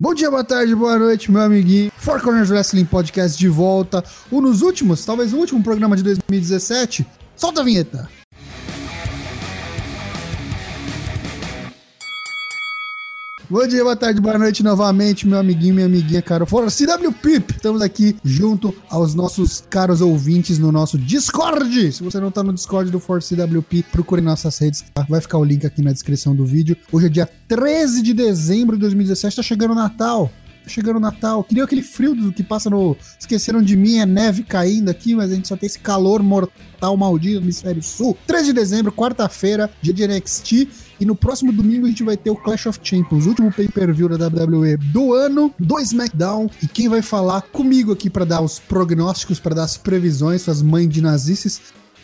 Bom dia, boa tarde, boa noite, meu amiguinho. Four Corners Wrestling Podcast de volta. Um nos últimos, talvez o último programa de 2017. Solta a vinheta. Bom dia, boa tarde, boa noite novamente, meu amiguinho, minha amiguinha, caro fora CW Pip. Estamos aqui junto aos nossos caros ouvintes no nosso Discord. Se você não tá no Discord do For CWP, procure nossas redes, tá? vai ficar o link aqui na descrição do vídeo. Hoje é dia 13 de dezembro de 2017, tá chegando o Natal. Tá chegando o Natal. Queria aquele frio do que passa no. Esqueceram de mim, é neve caindo aqui, mas a gente só tem esse calor mortal maldito no hemisfério sul. 13 de dezembro, quarta-feira, dia de NXT. E no próximo domingo a gente vai ter o Clash of Champions, último pay-per-view da WWE do ano, do SmackDown. E quem vai falar comigo aqui para dar os prognósticos, para dar as previsões, suas mães de nazices,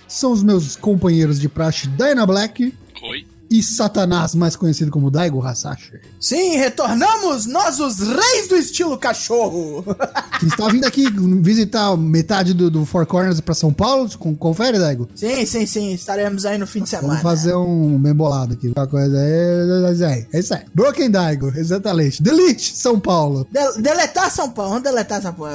são os meus companheiros de praxe, Diana Black. Oi e Satanás, mais conhecido como Daigo Hasashi. Sim, retornamos, nós os reis do estilo cachorro. que está vindo aqui visitar metade do, do Four Corners para São Paulo, confere, Daigo? Sim, sim, sim, estaremos aí no fim de semana. Vamos fazer um bem bolado aqui, uma coisa é, é isso aí. Broken Daigo, exatamente. Delete São Paulo. De deletar São Paulo, vamos deletar São Paulo.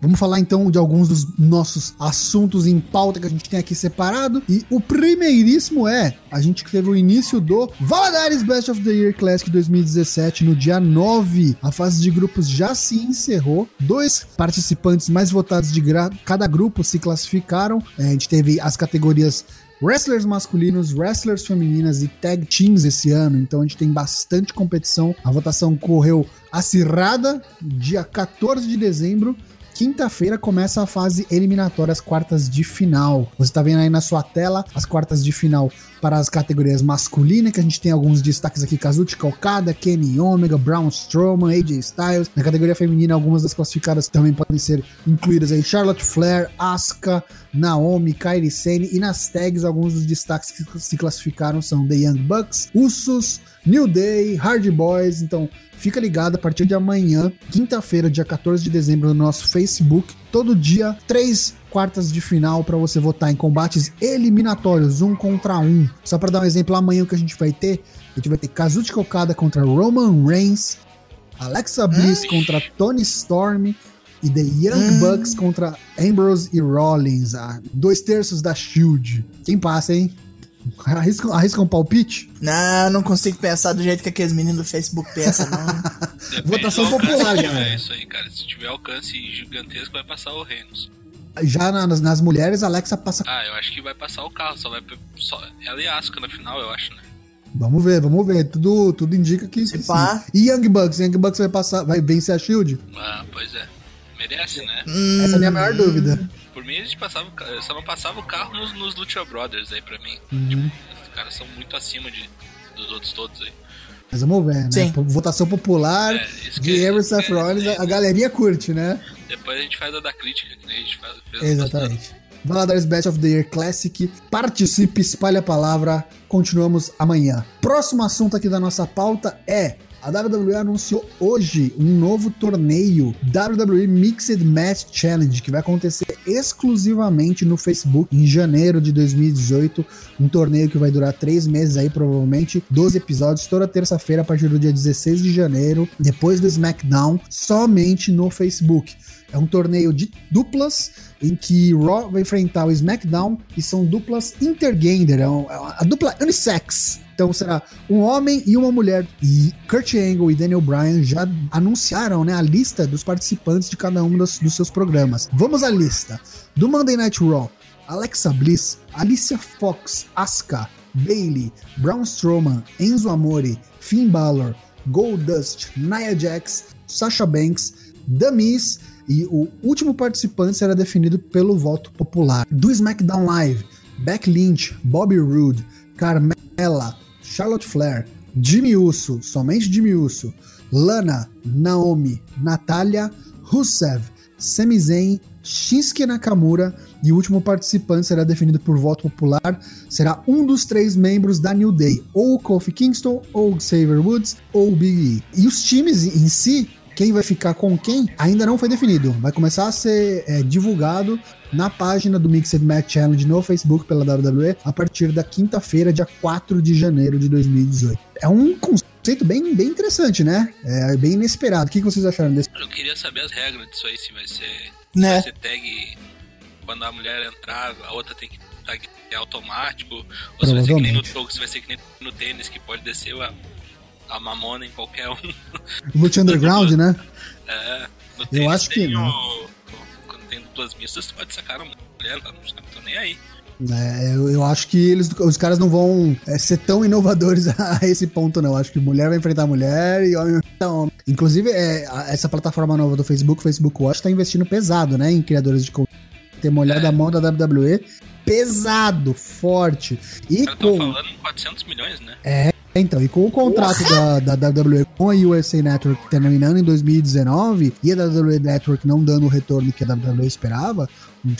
Vamos falar então de alguns dos nossos assuntos em pauta que a gente tem aqui separado. E o primeiríssimo é: a gente teve o início do Valadares Best of the Year Classic 2017 no dia 9. A fase de grupos já se encerrou. Dois participantes mais votados de cada grupo se classificaram. É, a gente teve as categorias wrestlers masculinos, wrestlers femininas e tag teams esse ano, então a gente tem bastante competição. A votação correu acirrada, dia 14 de dezembro quinta-feira começa a fase eliminatória, as quartas de final. Você tá vendo aí na sua tela as quartas de final para as categorias masculinas, que a gente tem alguns destaques aqui: Kazuchika Okada, Kenny Omega, Braun Strowman, AJ Styles. Na categoria feminina, algumas das classificadas também podem ser incluídas aí: Charlotte Flair, Asuka, Naomi, Kairi Sane. E nas tags, alguns dos destaques que se classificaram são The Young Bucks, Usos, New Day, Hard Boys. Então, Fica ligado a partir de amanhã, quinta-feira, dia 14 de dezembro, no nosso Facebook. Todo dia, três quartas de final para você votar em combates eliminatórios, um contra um. Só para dar um exemplo, amanhã o que a gente vai ter? A gente vai ter Kazuchi Okada contra Roman Reigns, Alexa Bliss hum. contra Tony Storm e The Young hum. Bucks contra Ambrose e Rollins, ah, dois terços da Shield. Quem passa, hein? Arrisca, arrisca um palpite? Não, não consigo pensar do jeito que aqueles meninos do Facebook pensam, não. Votação popular, cara. É isso aí, cara. Se tiver alcance gigantesco, vai passar o Renos. Já nas, nas mulheres, a Alexa passa. Ah, eu acho que vai passar o carro, só vai. Só, ela e Asuka na final, eu acho, né? Vamos ver, vamos ver. Tudo, tudo indica que, sim. E Young Bucks? Young Bucks vai passar, vai vencer a Shield? Ah, pois é. Merece, né? Hum... Essa é a minha maior dúvida. Por mim, eles passavam, só não passava o carro nos, nos Lucha Brothers aí pra mim. Uhum. Tipo, os caras são muito acima de, dos outros todos aí. Mas vamos ver, né? Sim. Votação popular é, de Ever Seth Rollins, a galerinha curte, né? Depois a gente faz a da crítica, que a gente faz. Exatamente. Valadares Best of the Year Classic. Participe, espalhe a palavra. Continuamos amanhã. Próximo assunto aqui da nossa pauta é a WWE anunciou hoje um novo torneio WWE Mixed Match Challenge que vai acontecer exclusivamente no Facebook em janeiro de 2018. Um torneio que vai durar três meses aí, provavelmente 12 episódios toda terça-feira a partir do dia 16 de janeiro, depois do SmackDown, somente no Facebook. É um torneio de duplas em que Raw vai enfrentar o SmackDown e são duplas intergender, é, é a dupla unissex. Então será um homem e uma mulher. E Kurt Angle e Daniel Bryan já anunciaram né, a lista dos participantes de cada um dos, dos seus programas. Vamos à lista. Do Monday Night Raw, Alexa Bliss, Alicia Fox, Asuka, Bailey, Braun Strowman, Enzo Amore, Finn Balor, Goldust, Nia Jax, Sasha Banks, The Miz e o último participante será definido pelo voto popular. Do SmackDown Live, Beck Lynch, Bobby Roode, Carmella, Charlotte Flair, Jimmy Uso, somente Jimmy Uso, Lana, Naomi, Natália, Rusev, Sami Zayn, Shinsuke Nakamura e o último participante será definido por voto popular, será um dos três membros da New Day, ou Kofi Kingston, ou Xavier Woods, ou Big E. E os times em si, quem vai ficar com quem, ainda não foi definido. Vai começar a ser é, divulgado na página do Mixed Match Challenge no Facebook pela WWE a partir da quinta-feira, dia 4 de janeiro de 2018. É um conceito bem, bem interessante, né? É bem inesperado. O que vocês acharam desse? Eu queria saber as regras disso aí, se vai ser. Né? Vai ser tag quando a mulher entrar, a outra tem que tag automático. Ou se vai ser que nem no jogo, se vai ser que nem no tênis, que pode descer a, a mamona em qualquer um. Lute Underground, né? É, no Eu acho que o- Quando tem duplas mistas, tu pode sacar uma mulher, não tô nem aí. É, eu, eu acho que eles, os caras não vão é, ser tão inovadores a esse ponto, não. Eu acho que mulher vai enfrentar mulher e homem vai enfrentar homem. Inclusive, é, essa plataforma nova do Facebook, Facebook Watch, tá investindo pesado, né? Em criadores de conteúdo. Tem uma olhada É. a mão da WWE pesado, forte. E com, falando em 400 milhões, né? Então, e com o contrato da, da WWE com a USA Network terminando em 2019 e a WWE Network não dando o retorno que a WWE esperava,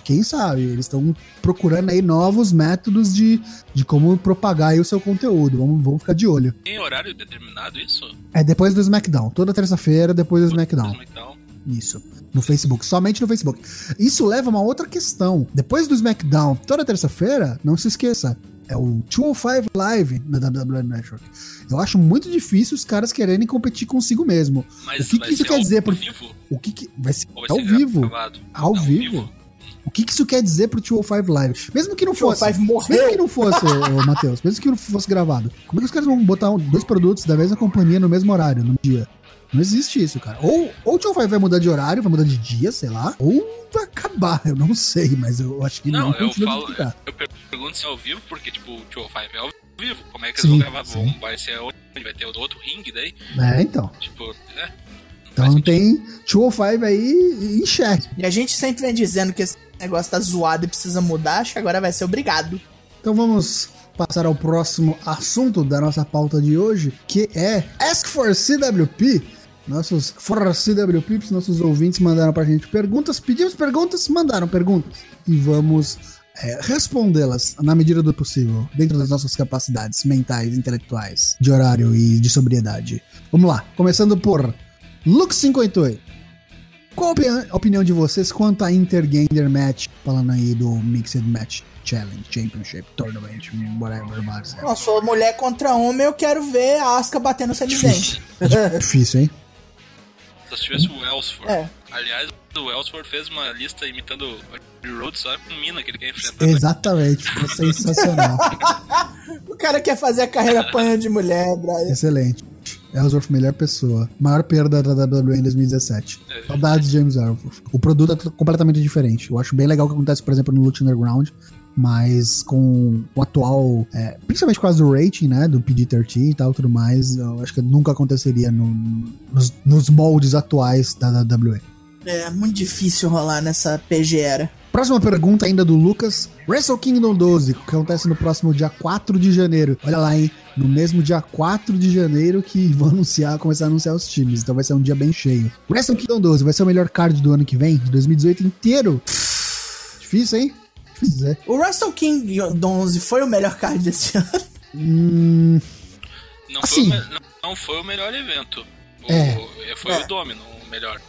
quem sabe? Eles estão procurando aí novos métodos de, de como propagar aí o seu conteúdo. Vamos, vamos ficar de olho. Tem horário determinado isso? É depois do SmackDown. Toda terça-feira, depois do SmackDown. Então, Isso. No Facebook, somente no Facebook. Isso leva a uma outra questão. Depois do SmackDown, toda terça-feira, não se esqueça, é o 205 Live na WWE Network. Eu acho muito difícil os caras quererem competir consigo mesmo. mas O que que isso quer ao dizer pro- vivo? O que, que vai ser vai ao ser vivo? gravado? Ao Ao vivo? O que, que isso quer dizer pro 205 Live? Mesmo que não fosse. Five Mesmo morreu. que não fosse, Matheus, mesmo que não fosse gravado, como é que os caras vão botar dois produtos da mesma companhia no mesmo horário, no dia? Não existe isso, cara. Ou, ou o 205 vai mudar de horário, vai mudar de dia, sei lá, ou vai acabar, eu não sei, mas eu acho que não, Não, eu continua falo. tá. Eu pergunto se é ao vivo, porque, tipo, o 205 é ao vivo. Como é que eles Sim, vão gravar? sim. Vai ser onde? Vai ter outro ringue daí? É, então. Tipo, é. Então tem 205 aí em xeque. E a gente sempre vem dizendo que esse negócio tá zoado e precisa mudar, acho que agora vai ser obrigado. Então vamos passar ao próximo assunto da nossa pauta de hoje, que é Ask for CWP. Nossos for CWP, nossos ouvintes mandaram pra gente perguntas, pedimos perguntas, mandaram perguntas. E vamos é, respondê-las na medida do possível, dentro das nossas capacidades mentais, intelectuais, de horário e de sobriedade. Vamos lá, começando por Luke58. Qual a opini- a opinião de vocês quanto a Intergender Match, falando aí do Mixed Match Challenge, Championship, Tournament, whatever, Não, sou mulher contra homem, eu quero ver a Asuka batendo dente. difícil, hein? Só se tivesse o Ellsworth. É. Aliás, o Ellsworth fez uma lista imitando o Rhodes só com mina que ele quer enfrentar. né? Exatamente, ficou sensacional. O cara quer fazer a carreira apanhando de mulher, brother. Excelente. Ellsworth, melhor pessoa. Maior perda da WWE em 2017. É. Saudades de James Ellsworth. O produto é completamente diferente. Eu acho bem legal o que acontece, por exemplo, no Lucha Underground. Mas com o atual, é, principalmente por causa do rating, né, do PG-13 e tal, tudo mais, eu acho que nunca aconteceria no- nos, nos moldes atuais da WWE. É muito difícil rolar nessa PGera. Próxima pergunta ainda do Lucas. Wrestle Kingdom 12, que acontece no próximo dia 4 de janeiro. Olha lá, hein? No mesmo dia 4 de janeiro que vão anunciar, começar a anunciar os times. Então vai ser um dia bem cheio. Wrestle Kingdom 12 vai ser o melhor card do ano que vem, de 2018 inteiro. Difícil, hein? Difícil dizer. O Wrestle King 11 foi o melhor card desse ano. Hum, Não, Assim. foi o, me- não, não foi o melhor evento. O- É. Foi É. o Domino o melhor,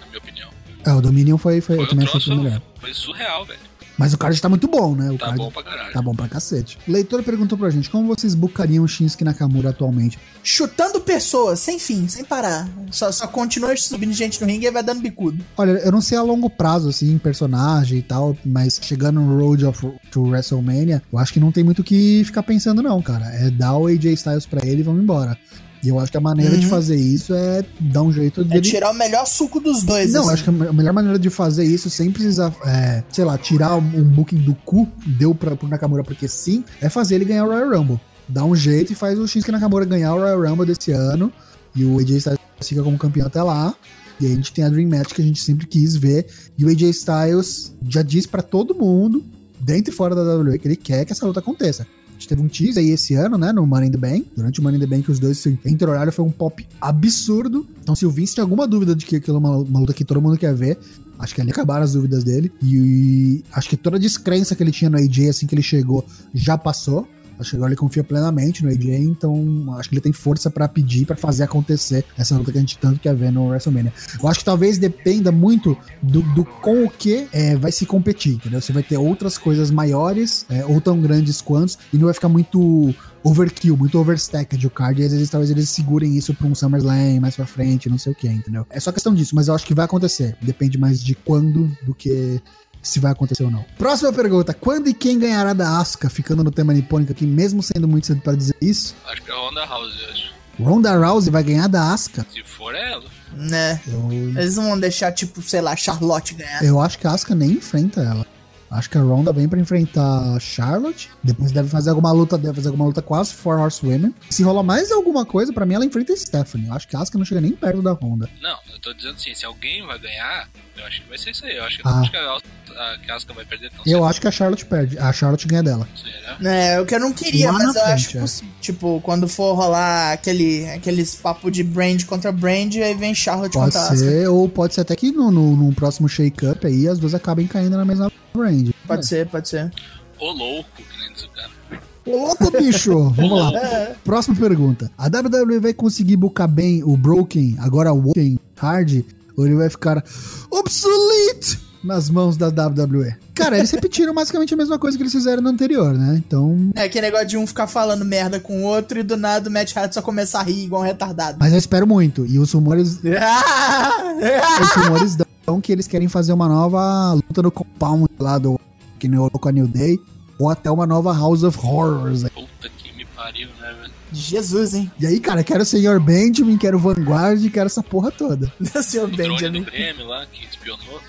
na minha opinião. é, o Dominion foi, foi, Foi eu o também achei que troço, foi o melhor. foi surreal, velho. Mas o card tá muito bom, né? O Tá card bom pra caralho. tá bom pra cacete. O leitor perguntou pra gente como vocês bucariam o Shinsuke Nakamura atualmente. Chutando pessoas, sem fim, sem parar. Só, só continua subindo gente no ringue e vai dando bicudo. Olha, eu não sei a longo prazo, assim, personagem e tal, mas chegando no Road of, to WrestleMania, eu acho que não tem muito o que ficar pensando, não, cara. É dar o AJ Styles pra ele e vamos embora. E eu acho que a maneira de Uhum. fazer isso é dar um jeito de. É tirar o melhor suco dos dois. Não, assim. acho que a melhor maneira de fazer isso sem precisar, é, sei lá, tirar um booking do cu, deu pra, pro Nakamura porque sim, é fazer ele ganhar o Royal Rumble. Dá um jeito e faz o Shinsuke Nakamura ganhar o Royal Rumble desse ano. E o AJ Styles fica como campeão até lá. E aí a gente tem a Dream Match que a gente sempre quis ver. E o AJ Styles já diz pra todo mundo, dentro e fora da WWE, que ele quer que essa luta aconteça. Gente teve um tease aí esse ano, né, no Money in the Bank. Durante o Money in the Bank, os dois se entre-horário foi um pop absurdo. Então, se o Vince tinha alguma dúvida de que aquilo é uma, uma luta que todo mundo quer ver, acho que ali acabaram as dúvidas dele. E, acho que toda a descrença que ele tinha no AJ assim que ele chegou já passou. Acho que agora ele confia plenamente no AJ, então acho que ele tem força pra pedir, pra fazer acontecer essa luta que a gente tanto quer ver no WrestleMania. Eu acho que talvez dependa muito do, do com o que é, vai se competir, entendeu? Você vai ter outras coisas maiores, é, ou tão grandes quanto, e não vai ficar muito overkill, muito overstacked o card, e às vezes talvez eles segurem isso pra um SummerSlam mais pra frente, não sei o que, entendeu? É só questão disso, mas eu acho que vai acontecer. Depende mais de quando do que se vai acontecer ou não. Próxima pergunta: quando e quem ganhará da Asuka? Ficando no tema nipônico aqui, mesmo sendo muito cedo para dizer isso. Acho que é a Ronda House, eu acho. Ronda Rousey vai ganhar da Asuka? Se for ela. Né? Eu, Eles não vão deixar, tipo, sei lá, Charlotte ganhar. eu acho que a Asuka nem enfrenta ela. Acho que a Ronda vem pra enfrentar a Charlotte. Depois deve fazer alguma luta, deve fazer alguma luta com as Four Horsewomen. Se rolar mais alguma coisa, pra mim ela enfrenta a Stephanie. Eu acho que a Asuka não chega nem perto da Ronda. Não, eu tô dizendo assim, se alguém vai ganhar, eu acho que vai ser isso aí. Eu acho que, Ah. acho que a, a, Asuka vai perder tão Eu acho que a Charlotte perde. A Charlotte ganha dela. Será? É, o que eu não queria, Lá mas eu frente, acho é. possível. Tipo, quando for rolar aquele, aqueles papo de brand contra brand, aí vem Charlotte Pode contra Asuka. ser, ou pode ser até que no, no, no próximo shake-up aí as duas acabem caindo na mesma brand. Pode ser, pode ser. Ô louco, que nem diz o cara. Ô, louco, bicho! Vamos lá. É. Próxima pergunta. A WWE vai conseguir bucar bem o Broken, agora o Woken Hard, ou ele vai ficar obsolete nas mãos da WWE? Cara, eles repetiram basicamente a mesma coisa que eles fizeram no anterior, né? Então. É aquele negócio de um ficar falando merda com o outro e do nada o Matt Hardy só começar a rir igual um retardado. Mas eu espero muito. E os rumores, os rumores dão que eles querem fazer uma nova luta no compound lá do que nem rolou com a New Day, ou até uma nova House of Horrors. Puta que me pariu, né, velho? Jesus, hein? E aí, cara, quero o Senhor Benjamin, quero o Vanguard, quero essa porra toda. Meu senhor O drone Benjamin. do Grêmio lá, que espionou.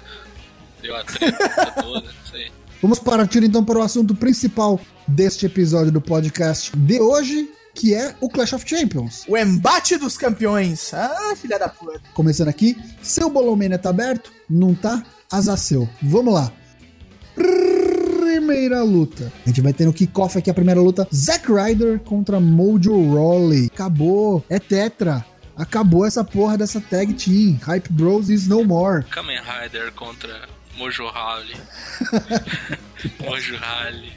Deu a treta toda, isso aí. Vamos partir então para o assunto principal deste episódio do podcast de hoje, que é o Clash of Champions. O embate dos campeões. Ah, filha da puta. Começando aqui, seu Bolomania tá aberto? Não tá? Azar seu. Vamos lá. Primeira luta. A gente vai ter no kickoff aqui a primeira luta: Zack Ryder contra Mojo Rawley. Acabou. É Tetra. Acabou essa porra dessa tag team. Hype Bros is no more. Kamen Rider contra Mojo Rally. Mojo Rally.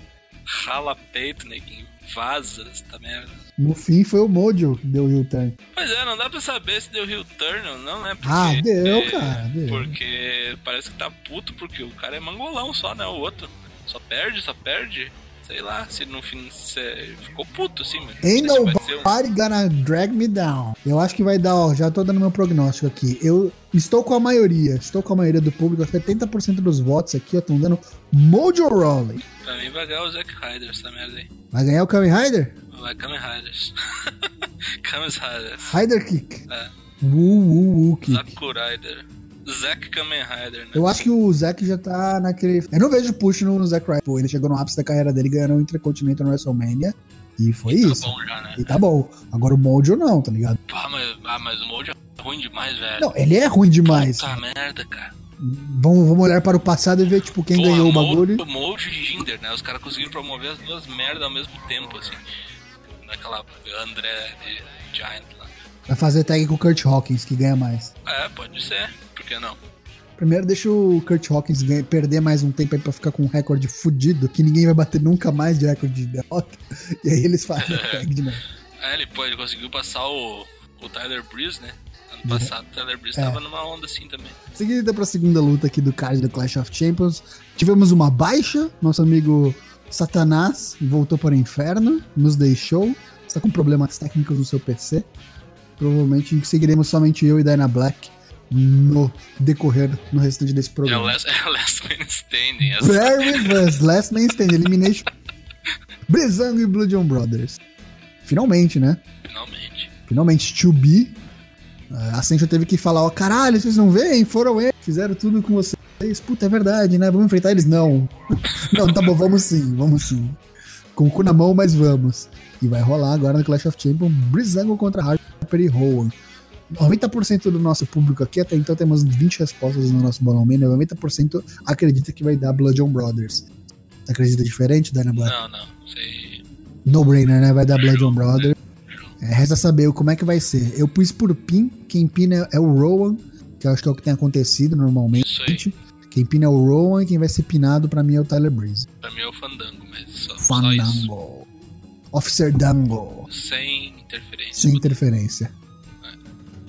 Rala peito, neguinho. Vaza esta merda. No fim foi o Mojo que deu o U-turn. Pois é, não dá pra saber se deu heel turn ou não, né? Porque, Ah, deu, é, cara, deu. Porque parece que tá puto, porque o cara é mangolão só, né? O outro. Só perde, só perde. Sei lá, se no fim você ficou puto, assim, sei Ain't se ser um- nobody gonna drag me down. Eu acho que vai dar, ó, já tô dando meu prognóstico aqui. Eu estou com a maioria, estou com a maioria do público, 70% dos votos aqui, ó, estão dando Mojo Rawley. Pra mim vai ganhar o Zack Ryder, essa merda aí. Vai ganhar o Kamen Rider? Vai Kamen Riders. Kamen Riders. Rider Kick. É. Uh, uh, uh, kick. Zack Kamen Rider, né? Eu acho que o Zack já tá naquele. Eu não vejo push no, no Zack Ryder. Pô, ele chegou no ápice da carreira dele ganhando o Intercontinental no WrestleMania. E foi Tá isso. bom já, né? E tá bom. Agora o Mojo não, tá ligado? Pá, mas, ah, mas o Mojo é ruim demais, velho. Não, ele é ruim demais. Puta merda, cara. Vamos, vamos olhar para o passado e ver, tipo, quem Porra, ganhou o bagulho. Mojo e Jinder, né? Os caras conseguiram promover as duas merdas ao mesmo tempo, assim. Naquela André de Giant lá. Vai fazer tag com o Kurt Hawkins, que ganha mais. É, pode ser. Por que não? Primeiro deixa o Kurt Hawkins ganha- perder mais um tempo aí pra ficar com um recorde fudido, que ninguém vai bater nunca mais de recorde de derrota. E aí eles fazem a tag de novo. É, ele, pô, ele conseguiu passar o, o Tyler Breeze, né? Ano passado o Tyler Breeze É. tava numa onda assim também. Seguindo pra segunda luta aqui do card do Clash of Champions, tivemos uma baixa. Nosso amigo Satanás voltou para o inferno, nos deixou. Está com problemas técnicos no seu PC. Provavelmente seguiremos somente eu e Dyna Black no decorrer, no restante desse É programa. Last, é o last Man Standing. Essa, Very fast. Last Man Stand. Elimination. Brizango e Blue John Brothers. Finalmente, né? finalmente. Finalmente, to be. A Ascension teve que falar, ó, caralho, vocês não veem? Foram eles, fizeram tudo com vocês. Puta, é verdade, né? Vamos enfrentar eles? Não. não, tá bom, vamos sim, vamos sim. Com o cu na mão, mas vamos. E vai rolar agora no Clash of Champions, Brizango contra Harper e Rowan. 90% do nosso público aqui, até então temos 20 respostas no nosso Bolão Mania, 90% acredita que vai dar Blood on Brothers. Você acredita diferente, Dana Black? Não, não. Sei. No-brainer, né? Vai dar Blood on Brothers. É, resta saber como é que vai ser. Eu pus por pin, quem pina é o Rowan, que eu acho que é o que tem acontecido normalmente. Isso Quem pina é o Rowan e quem vai ser pinado pra mim é o Tyler Breeze. Pra mim é o Fandango, mas só, só. Fandango. Officer Dango. Sem interferência. Sem interferência.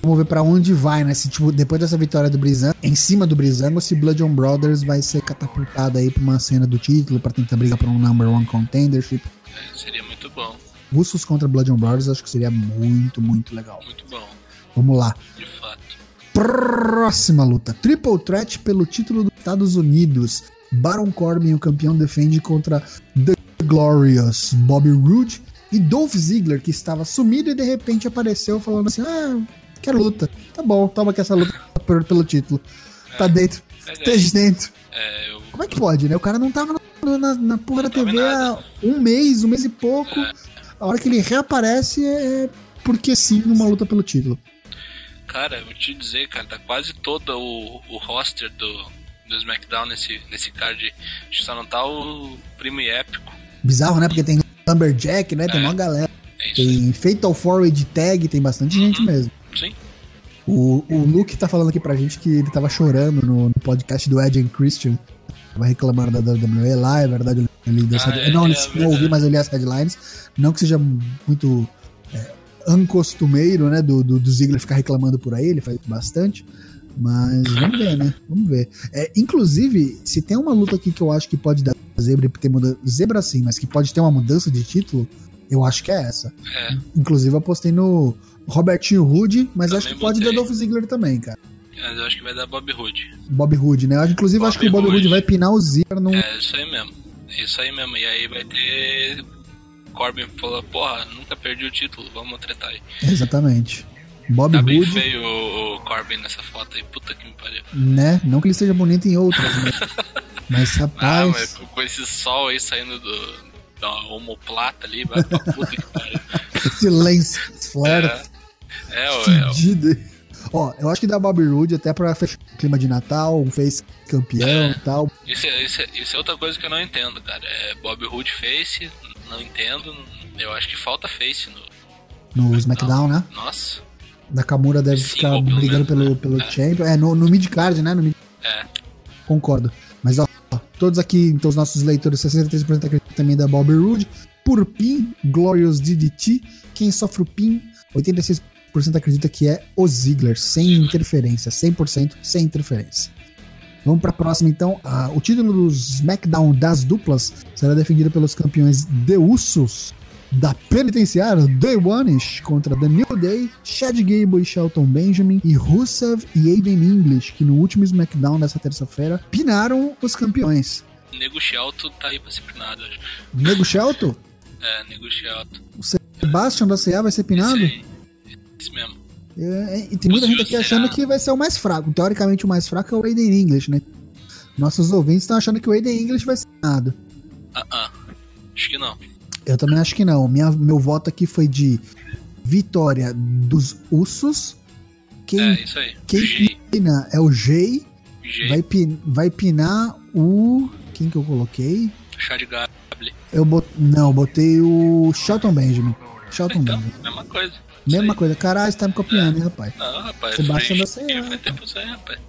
Vamos ver pra onde vai, né? Se, tipo, depois dessa vitória do Brizango, em cima do Brizango, se Blood Brothers vai ser catapultado aí pra uma cena do título, pra tentar brigar por um number one contendership. É, seria muito bom. Russos contra Blood Brothers, acho que seria muito, muito legal. Muito bom, Vamos lá. de fato. Próxima luta. Triple Threat pelo título dos Estados Unidos. Baron Corbin, o campeão, defende contra The Glorious Bobby Roode e Dolph Ziggler, que estava sumido e de repente apareceu falando assim: Ah, quero luta. Tá bom, toma aqui essa luta pelo, pelo título. Tá dentro. Esteja dentro. É, eu, Como é que pode, né? O cara não tava na, na, na porra da TV há um mês, um mês e pouco. A hora que ele reaparece é porque sim, numa luta pelo título. cara, eu vou te dizer, cara, tá quase todo o, o roster do, do SmackDown nesse, nesse card. Acho que só não tá o primo e épico. Bizarro, né? Porque tem Lumberjack, né? Tem É. uma galera. É. Tem Fatal de tag, tem bastante gente mesmo. Sim. O, o Luke tá falando aqui pra gente que ele tava chorando no, no podcast do Ed and Christian. Tava reclamando da WWE lá, é verdade. Ele Ah, é, não, é não ouvi, mas eu li as headlines. Não que seja muito é, ancostumeiro, né? Do, do, do Ziggler ficar reclamando por aí, ele faz bastante. Mas vamos ver, né? Vamos ver. É, inclusive, se tem uma luta aqui que eu acho que pode dar zebra e ter mudança. Zebra sim, mas que pode ter uma mudança de título, eu acho que é essa. É, Inclusive, eu apostei no Robertinho Rude, mas acho que pode dar botei. Dolph Ziggler também, cara. mas eu acho que vai dar Bob Hood. Bob Hood, né? Eu Inclusive, eu acho que o Bob Hood vai pinar o Ziggler num. É isso aí mesmo. É isso aí mesmo. E aí vai ter. Corbin falou, porra, nunca perdi o título, vamos tretar aí. Exatamente. Bob Tá bem Hood, feio o, o Corbin nessa foto aí, puta que me pariu. né? Não que ele seja bonito em outras, né? Mas, Ah, rapaz. mas com- esse sol aí saindo do, da homoplata ali, vai pra puta que pariu. Esse lens flare É, é, é, é. Ó, eu acho que dá Bob Hood até pra fechar o clima de Natal, um face campeão É. e tal. Isso, é, isso, é, isso é outra coisa que eu não entendo, cara. É Bob Hood Face, não entendo. Eu acho que falta Face no. No SmackDown, né? Nossa. Nakamura deve Sim, ficar brigando pelo, pelo É. Champion. É, no, no mid-card, né? No mid É. Concordo. Mas ó, ó, todos aqui, então os nossos leitores, 63% acreditam também da Bobby Roode. Por PIN, Glorious DDT. Quem sofre o PIN, 86% acredita que é o Ziggler, sem interferência, 100% sem interferência. Vamos para a próxima então. Ah, o título do SmackDown das duplas será defendido pelos campeões The Usos da penitenciária Day One contra The New Day, Chad Gable e Shelton Benjamin e Rusev e Aiden English, que no último SmackDown dessa terça-feira pinaram os campeões. Nego Shelton tá aí pra ser pinado, acho. Nego Shelton, É, Nego Shelton. o Sebastian da CA vai ser pinado? Esse. Esse mesmo. É, é, e tem muita gente aqui achando que vai ser o mais fraco. Teoricamente, o mais fraco é o Aiden English, né? Nossos ouvintes estão achando que o Aiden English vai ser pinado. Ah, ah. Acho que não. Eu também acho que não. Minha, meu voto aqui foi de vitória dos Usos. Quem, É, isso aí. quem G. pina é o Jay. Vai, pin, vai pinar o. Quem que eu coloquei? Chá de Gable. Eu bot, Não, eu botei o Shelton Benjamin. Shelton Então, Benjamin. mesma coisa. Mesma coisa. Caralho, você tá me copiando, hein, rapaz? Não, rapaz. Sebastião Fred- da CA, Faz tempo isso aí, rapaz.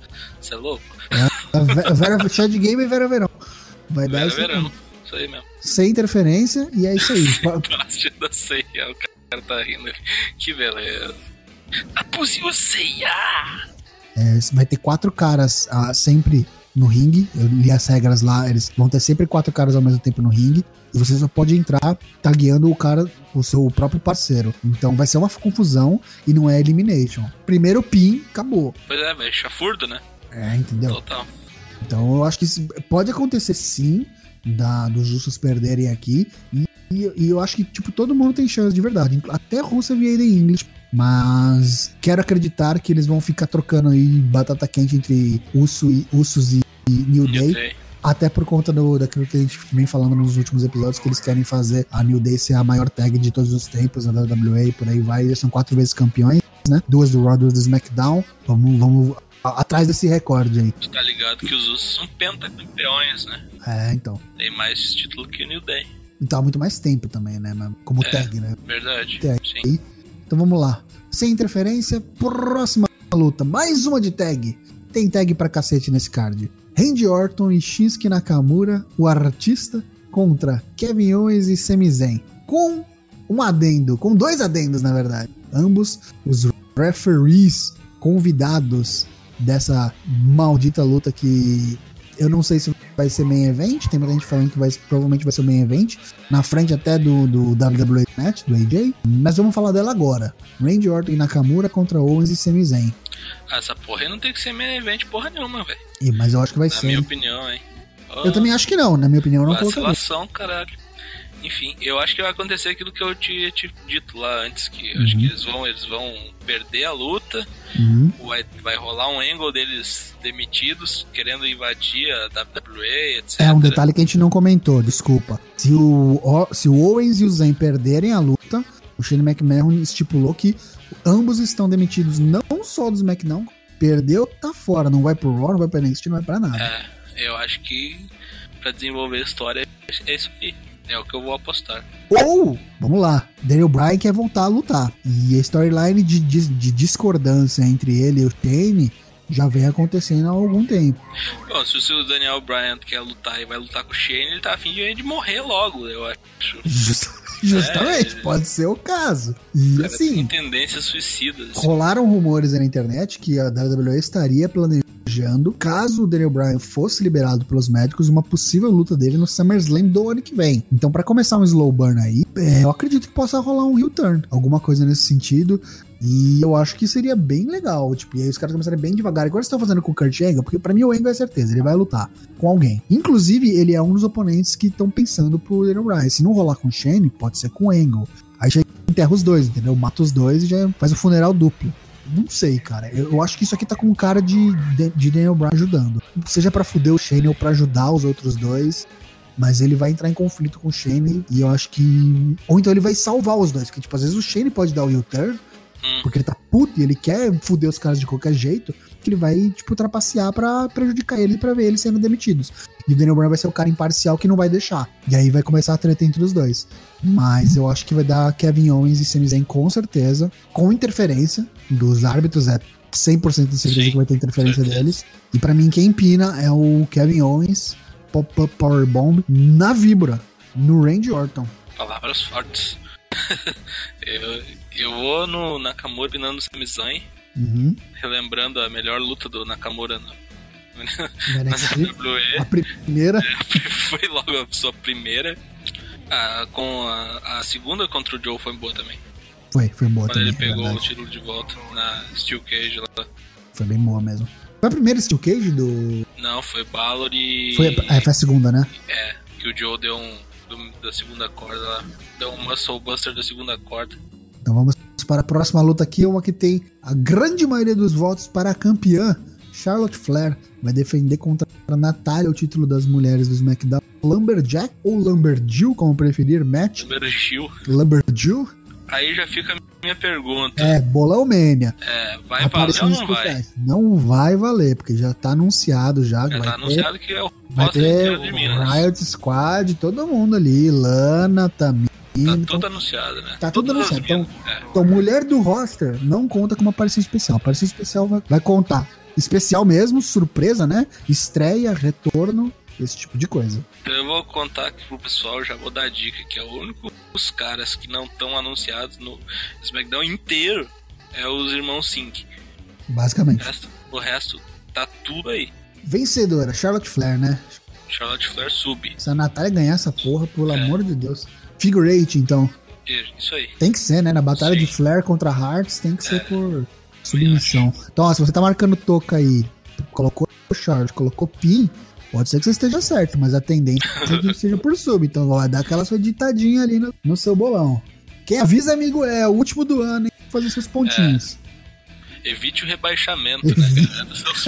Você é louco? Ve- Vera, Chad Game e Vera Verão. Vai dar Vera isso verão. Isso aí mesmo. Sem interferência, e é isso aí. Bastante da ceia. O cara tá rindo. Que beleza. A possível ceia! É, vai ter quatro caras ah, sempre no ringue. Eu li as regras lá, eles vão ter sempre quatro caras ao mesmo tempo no ringue. E você só pode entrar tagueando o cara, o seu próprio parceiro. Então vai ser uma confusão e não é elimination. Primeiro pin, acabou. Pois é, velho. Chafurdo, né? É, entendeu? Total. Então eu acho que isso pode acontecer sim, da, dos justos perderem aqui. E, e- eu acho que, tipo, todo mundo tem chance de verdade. Até Russa e Aiden English. Mas quero acreditar que eles vão ficar trocando aí batata quente entre Uso e, Usos e, e New Day. Eu sei. Até por conta do, daquilo que a gente vem falando nos últimos episódios, que eles querem fazer a New Day ser a maior tag de todos os tempos na WWE, por aí vai. Eles são quatro vezes campeões, né? Duas do Raw, duas do SmackDown. Vamos, vamos atrás desse recorde aí. Tu tá ligado que os Usos são pentacampeões, né? É, então. Tem mais título que o New Day. Então há muito mais tempo também, né? Como É. tag, né? Verdade. Tag. Sim. Então vamos lá. Sem interferência, próxima luta. Mais uma de tag. Tem tag pra cacete nesse card. Randy Orton e Shinsuke Nakamura, o artista, contra Kevin Owens e Sami Zayn. Com um adendo, com dois adendos, na verdade. Ambos os referees convidados dessa maldita luta que eu não sei se vai ser main event, tem muita gente falando que vai, provavelmente vai ser o main event, na frente até do, do WWE Match, do AJ, mas vamos falar dela agora. Randy Orton e Nakamura contra Owens e Sami Zayn. Ah, essa porra aí não tem que ser main event porra nenhuma, velho. Mas eu acho que vai Na ser. minha hein? opinião, hein. Eu também acho que não, na minha opinião, eu não colocaria. Vacilação, caralho. Enfim, eu acho que vai acontecer aquilo que eu tinha te dito lá antes, que Uhum. acho que eles vão, eles vão perder a luta, Uhum. vai, vai rolar um angle deles demitidos, querendo invadir a WWE, etc. É um detalhe que a gente não comentou, desculpa. Se o, O- se o Owens e o Zayn perderem a luta, o Shane McMahon estipulou que ambos estão demitidos não só do SmackDown, perdeu, tá fora, não vai pro Raw, não vai pra NXT, não vai pra nada. É, eu acho que pra desenvolver a história é isso aí. É o que eu vou apostar. Ou, vamos lá, Daniel Bryan quer voltar a lutar. E a storyline de, de, de discordância entre ele e o Shane já vem acontecendo há algum tempo. Bom, se o Daniel Bryan quer lutar e vai lutar com o Shane, ele tá afim de, de morrer logo, eu acho. Just- justamente, É. pode ser o caso. E assim, tem tendências suicidas. Rolaram rumores na internet que a WWE estaria planejando, caso o Daniel Bryan fosse liberado pelos médicos, uma possível luta dele no SummerSlam do ano que vem. Então, pra começar um slow burn aí, é, eu acredito que possa rolar um heel turn, alguma coisa nesse sentido. E eu acho que seria bem legal. Tipo, e aí os caras começarem bem devagar. Igual eles estão fazendo com o Kurt Angle, porque pra mim o Angle é certeza, ele vai lutar com alguém. Inclusive, ele é um dos oponentes que estão pensando pro Daniel Bryan. Se não rolar com o Shane, pode ser com o Angle. Aí já enterra os dois, entendeu? Mata os dois e já faz o funeral duplo. Não sei, cara. Eu, acho que isso aqui tá com cara de, de, Daniel Bryan ajudando. Seja pra fuder o Shane ou pra ajudar os outros dois. Mas ele vai entrar em conflito com o Shane e eu acho que. Ou então ele vai salvar os dois. Porque, tipo, às vezes o Shane pode dar o U-turn, Hum. porque ele tá puto e ele quer fuder os caras de qualquer jeito. Que ele vai, tipo, trapacear pra prejudicar ele pra ver eles sendo demitidos. E o Daniel Bryan vai ser o cara imparcial que não vai deixar. E aí vai começar a treta entre os dois. Mas eu acho que vai dar Kevin Owens e Sami Zayn com certeza. Com interferência dos árbitros. É 100% de certeza Sim, que vai ter interferência certeza. deles. E pra mim, quem pina é o Kevin Owens. Pop-up Powerbomb na Vibra. No Randy Orton. Palavras fortes. eu, eu vou no Nakamura pinando o Sami Zayn, Uhum. relembrando a melhor luta do Nakamura no, Na. WWE. A primeira. foi logo a sua primeira. Ah, com a, a segunda contra o Joe foi boa também. Foi, foi boa Quando também. ele é pegou o título de volta na Steel Cage lá. Foi bem boa mesmo. Foi a primeira Steel Cage do. Não, foi Balor e. Foi, é, foi a segunda, né? É, que o Joe deu um. do- da segunda corda lá. Deu um muscle buster da segunda corda. Então vamos para a próxima luta aqui, uma que tem a grande maioria dos votos para a campeã. Charlotte Flair vai defender contra a Natália o título das mulheres do SmackDown. Lumberjack ou Lumberjill, como preferir, match. Número Gil. Lumberjill Aí já fica a minha pergunta. é Bolão Mania. É, vai valer ou não vai? Não vai valer, porque já tá anunciado já. Já vai tá ter anunciado que é o Vai roster ter inteiro de Minas. Riot Squad, todo mundo ali, Lana, Tamina. Tá então, tudo anunciado, né? Tá tudo anunciado, minas. É. então, mulher do roster não conta como aparição especial. Aparição especial vai, vai contar. Especial mesmo, surpresa, né? Estreia, retorno, esse tipo de coisa. Então eu vou contar aqui pro pessoal, já vou dar a dica que é o único os caras que não estão anunciados no SmackDown inteiro é os irmãos Sink. O Basicamente. resto, o resto tá tudo aí. Vencedora, Charlotte Flair, né? Charlotte Flair sub. Se a Natália ganhar essa porra, pelo É. amor de Deus. Figure eight, então. Isso aí. Tem que ser, né? Na batalha Sim. de Flair contra Hearts tem que ser É. por submissão. Então, ó, se você tá marcando toca aí, colocou Charlotte, colocou pin, pode ser que você esteja certo, mas a tendência é que seja por sub. Então vai dar aquela sua ditadinha ali no, no seu bolão. Quem avisa, amigo, é o último do ano, hein? Fazer seus pontinhos. Evite o rebaixamento, né? Dos seus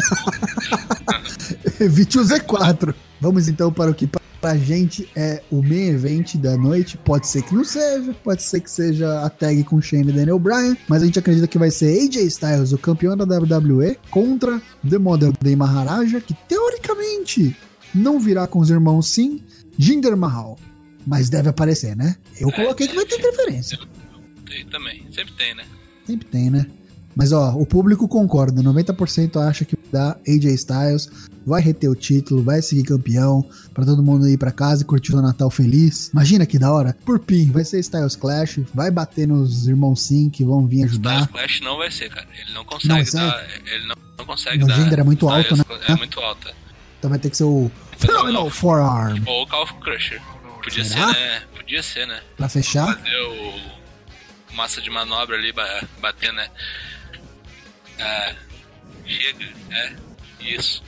Evite o Z4. Vamos então para o que pra gente é o main event da noite. Pode ser que não seja, pode ser que seja a tag com Shane e Daniel Bryan, mas a gente acredita que vai ser AJ Styles, o campeão da WWE, contra The Model Day Maharaja, que teoricamente não virá com os irmãos sim, Jinder Mahal. Mas deve aparecer, né? Eu coloquei que vai ter interferência. Tem também. Sempre tem, né? Sempre tem, né? Mas ó, o público concorda, 90% acha que dá AJ Styles vai reter o título, vai seguir campeão, para todo mundo ir para casa e curtir o Natal feliz. Imagina que da hora. Por pin, vai ser Styles Clash, vai bater nos irmãos Sim que vão vir ajudar. Styles Clash não vai ser, cara. Ele não consegue Não dar. Ele não, não consegue O dar. gender é muito alto, né? É muito alta. Então vai ter que ser o Phenomenal Forearm Ou o Call of Crusher. Podia Será? ser, né? Podia ser, né? pra fechar. Fazer o massa de manobra ali, ba- bater, né? Ah, chega, é, isso.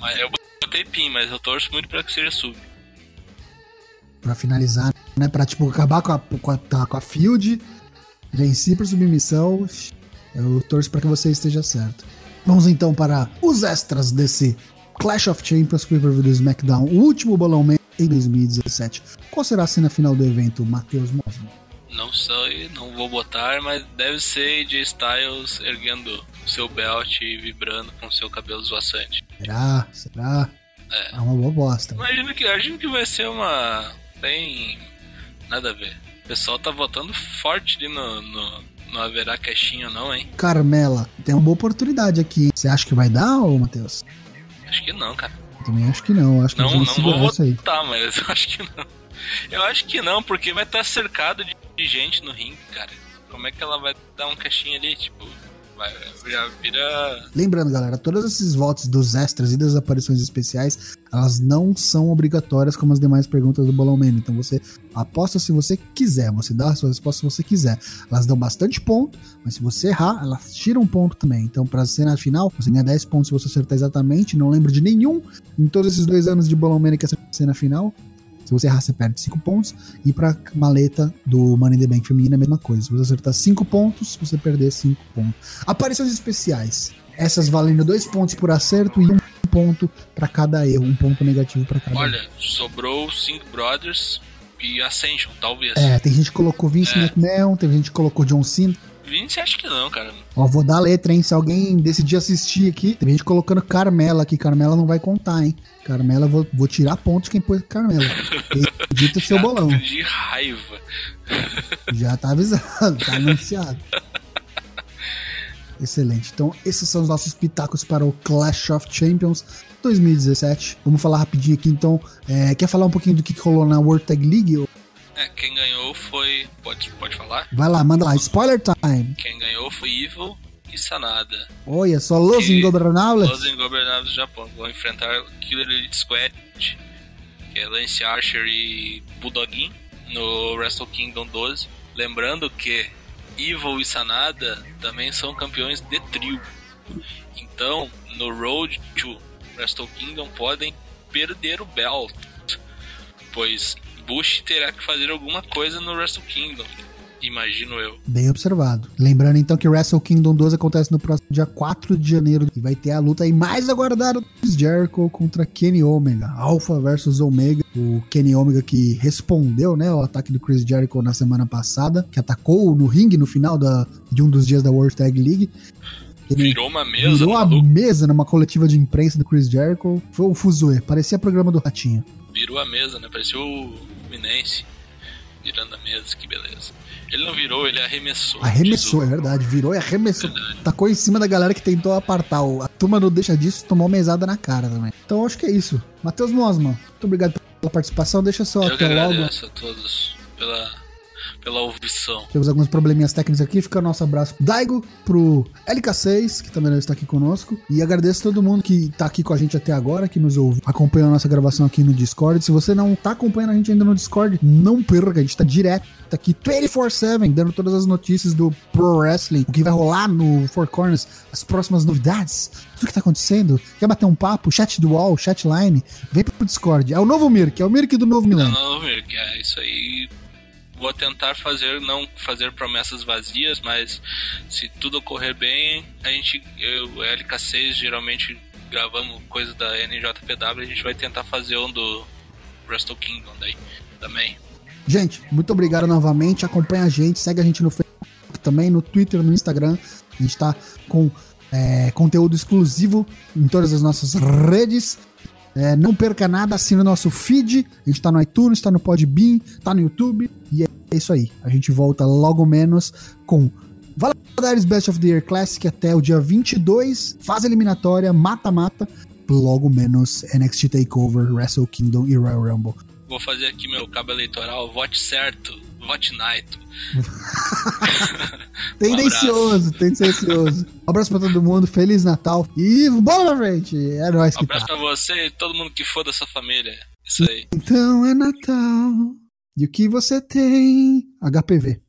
Mas eu botei pin, mas eu torço muito pra que seja sub. Pra finalizar, né? Pra tipo acabar com a, com a, tá, com a field, vencer por submissão. Eu torço pra que você esteja certo. Vamos então para os extras desse Clash of Champions Pay-Per-View do SmackDown, o último Bolão Man em 2017. Qual será a cena final do evento, Matheus Mosman? Não sei, não vou botar, mas deve ser AJ Styles erguendo o seu belt e vibrando com seu cabelo esvoaçante. Será? Será? É. É uma boa bosta. Imagino que, imagino que vai ser uma. Bem. Nada a ver. O pessoal tá votando forte ali no. no não haverá caixinha, não, hein? Carmela, tem uma boa oportunidade aqui. Você acha que vai dar, ô Matheus? Acho que não, cara. Eu também acho que não. Acho que Não, não vou votar, mas eu acho que não. Eu acho que não, porque vai estar cercado de gente no ringue, cara. Como é que ela vai dar um caixinha ali? Tipo, já vira. Lembrando, galera, todos esses votos dos extras e das aparições especiais, elas não são obrigatórias como as demais perguntas do Bolão Man. Então você aposta se você quiser, você dá a sua resposta se você quiser. Elas dão bastante ponto, mas se você errar, elas tiram ponto também. Então, pra cena final, você ganha 10 pontos se você acertar exatamente. Não lembro de nenhum em todos esses dois anos de Bolão Man que essa cena final. Se você errar, você perde 5 pontos. E pra maleta do Money in the Bank feminina, é a mesma coisa. Se você acertar 5 pontos, você perder 5 pontos. Aparições especiais. Essas valendo 2 pontos por acerto e 1 um ponto pra cada erro. Um ponto negativo pra cada erro. Olha, sobrou Cinco Brothers e Ascension, talvez. É, tem gente que colocou Vince É. McMahon, tem gente que colocou John Cena. Vince, acho que não, cara. Ó, vou dar a letra, hein? Se alguém decidir assistir aqui, tem gente colocando Carmela aqui. Carmela não vai contar, hein? Carmela, vou, vou tirar pontos de quem pôs Carmela. O seu bolão. De raiva. Já tá avisado, tá anunciado. Excelente. Então, esses são os nossos pitacos para o Clash of Champions 2017. Vamos falar rapidinho aqui, então. É, quer falar um pouquinho do que que rolou na World Tag League? É, quem ganhou foi. Pode, pode falar? Vai lá, manda lá. Spoiler time. Quem ganhou foi Evil e Sanada. Olha só, Los Que- Ingobernables. Los Ingobernables do Japão vão enfrentar Killer Elite Squad, que é Lance Archer e Bulldoggin, no Wrestle Kingdom 12. Lembrando que Evil e Sanada também são campeões de trio. Então, no Road to Wrestle Kingdom podem perder o belt, pois Bush terá que fazer alguma coisa no Wrestle Kingdom, imagino eu. Bem observado. Lembrando então que Wrestle Kingdom 12 acontece no próximo dia 4 de janeiro e vai ter a luta aí mais aguardada do Chris Jericho contra Kenny Omega, Alpha versus Omega. O Kenny Omega que respondeu, né, ao ataque do Chris Jericho na semana passada, que atacou no ringue no final da, de um dos dias da World Tag League. Ele Virou uma mesa, virou a maluco. mesa numa coletiva de imprensa do Chris Jericho. Foi o fuzuê, parecia programa do Ratinho. Virou a mesa, né? Pareceu o Minense virando a mesa, que beleza. Ele não virou, ele arremessou. Arremessou, é verdade. Virou e arremessou. Tacou em cima da galera que tentou apartar. A turma não deixa disso, tomou mesada na cara também. Então acho que é isso. Matheus Mosman, muito obrigado pela participação. Deixa só Eu até logo. agradeço a todos pela, pela ouvição. Temos alguns probleminhas técnicos aqui. Fica o nosso abraço pro Daigo, pro LK6, que também está aqui conosco. E agradeço a todo mundo que tá aqui com a gente até agora, que nos ouve, acompanhou a nossa gravação aqui no Discord. Se você não tá acompanhando a gente ainda no Discord, não perca, a gente tá direto aqui 24-7, dando todas as notícias do Pro Wrestling, o que vai rolar no Four Corners, as próximas novidades, tudo que tá acontecendo. Quer bater um papo? Chat do Wall, chatline, vem pro Discord. É o novo Mirk, é o Mirk do novo Não, Milênio. não, Mirk, é isso aí. Vou tentar fazer, não fazer promessas vazias, mas se tudo ocorrer bem, a gente, eu, o LK6, geralmente gravamos coisa da NJPW, a gente vai tentar fazer um do Wrestle Kingdom daí também. Gente, muito obrigado novamente. Acompanha a gente, segue a gente no Facebook também, no Twitter, no Instagram. A gente tá com é, conteúdo exclusivo em todas as nossas redes. É, não perca nada, assina nosso feed. A gente tá no iTunes, tá no Podbean, tá no YouTube. E é isso aí. A gente volta logo menos com Valadares Best of the Year Classic até o dia 22, fase eliminatória, mata-mata, logo menos NXT TakeOver, Wrestle Kingdom e Royal Rumble. Vou fazer aqui meu cabo eleitoral, vote certo, vote Naito. tendencioso, um tendencioso. Um abraço pra todo mundo, Feliz Natal e bola pra frente. É nóis um que abraço tá. pra você e todo mundo que for da sua família. Isso aí. Então é Natal. E o que você tem? HPV.